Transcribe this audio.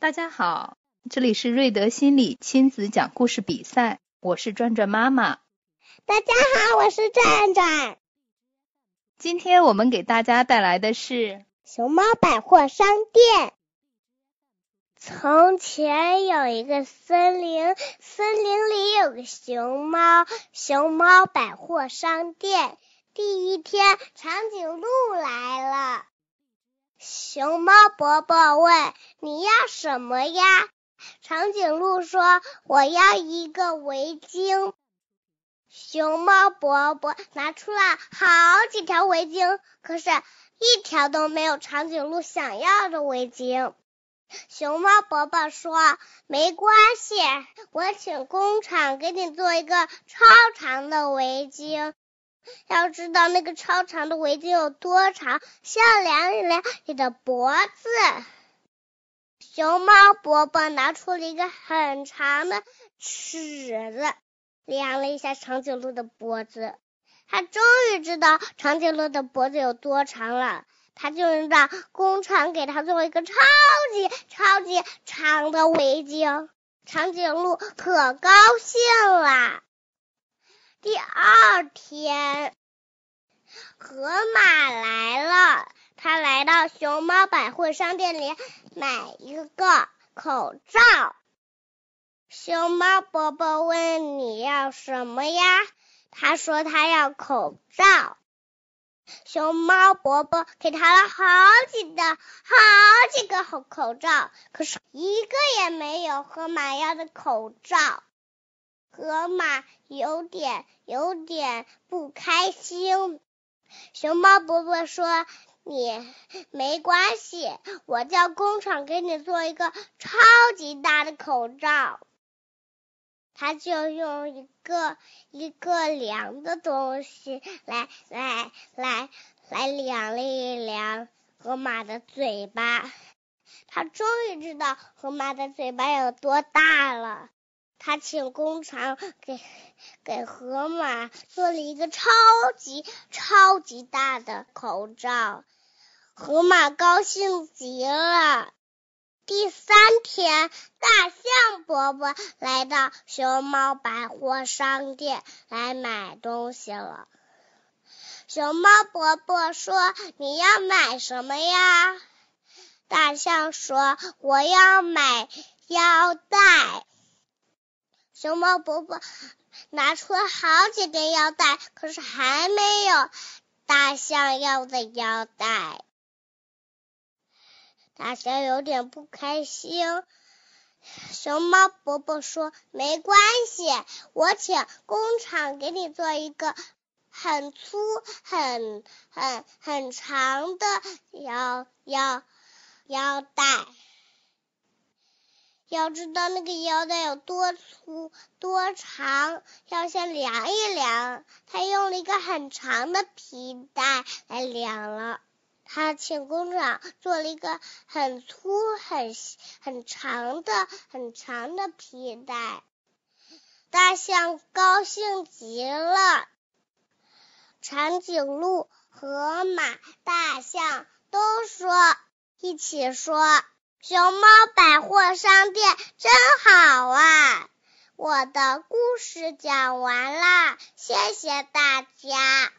大家好，这里是瑞德心理亲子讲故事比赛，我是转转妈妈。大家好，我是转转。今天我们给大家带来的是熊猫百货商店。从前有一个森林，森林里有个熊猫，熊猫百货商店。第一天，长颈鹿来了。熊猫伯伯问：“你要什么呀？”长颈鹿说：“我要一个围巾。”熊猫伯伯拿出了好几条围巾，可是，一条都没有长颈鹿想要的围巾。熊猫伯伯说：“没关系，我请工厂给你做一个超长的围巾。”要知道那个超长的围巾有多长，需要量一量你的脖子。熊猫伯伯拿出了一个很长的尺子，量了一下长颈鹿的脖子。他终于知道长颈鹿的脖子有多长了。他就能让工厂给他做一个超级超级长的围巾。长颈鹿可高兴了。第二天，河马来了。他来到熊猫百货商店里买一个口罩。熊猫伯伯问：“你要什么呀？”他说：“他要口罩。”熊猫伯伯给他了好几的好几个口罩，可是一个也没有河马要的口罩。河马有点有点不开心。熊猫伯伯说：“你没关系，我叫工厂给你做一个超级大的口罩。”他就用一个一个量的东西来来来来量了一量河马的嘴巴。他终于知道河马的嘴巴有多大了。他请工厂给给河马做了一个超级超级大的口罩，河马高兴极了。第三天，大象伯伯来到熊猫百货商店来买东西了。熊猫伯伯说：“你要买什么呀？”大象说：“我要买腰带。”熊猫伯伯拿出了好几根腰带，可是还没有大象要的腰带。大象有点不开心。熊猫伯伯说：“没关系，我请工厂给你做一个很粗、很很很长的腰腰腰带。”要知道那个腰带有多粗多长，要先量一量。他用了一个很长的皮带来量了。他请工厂做了一个很粗很很长的很长的皮带。大象高兴极了。长颈鹿、河马、大象都说，一起说。熊猫百货商店真好啊！我的故事讲完了，谢谢大家。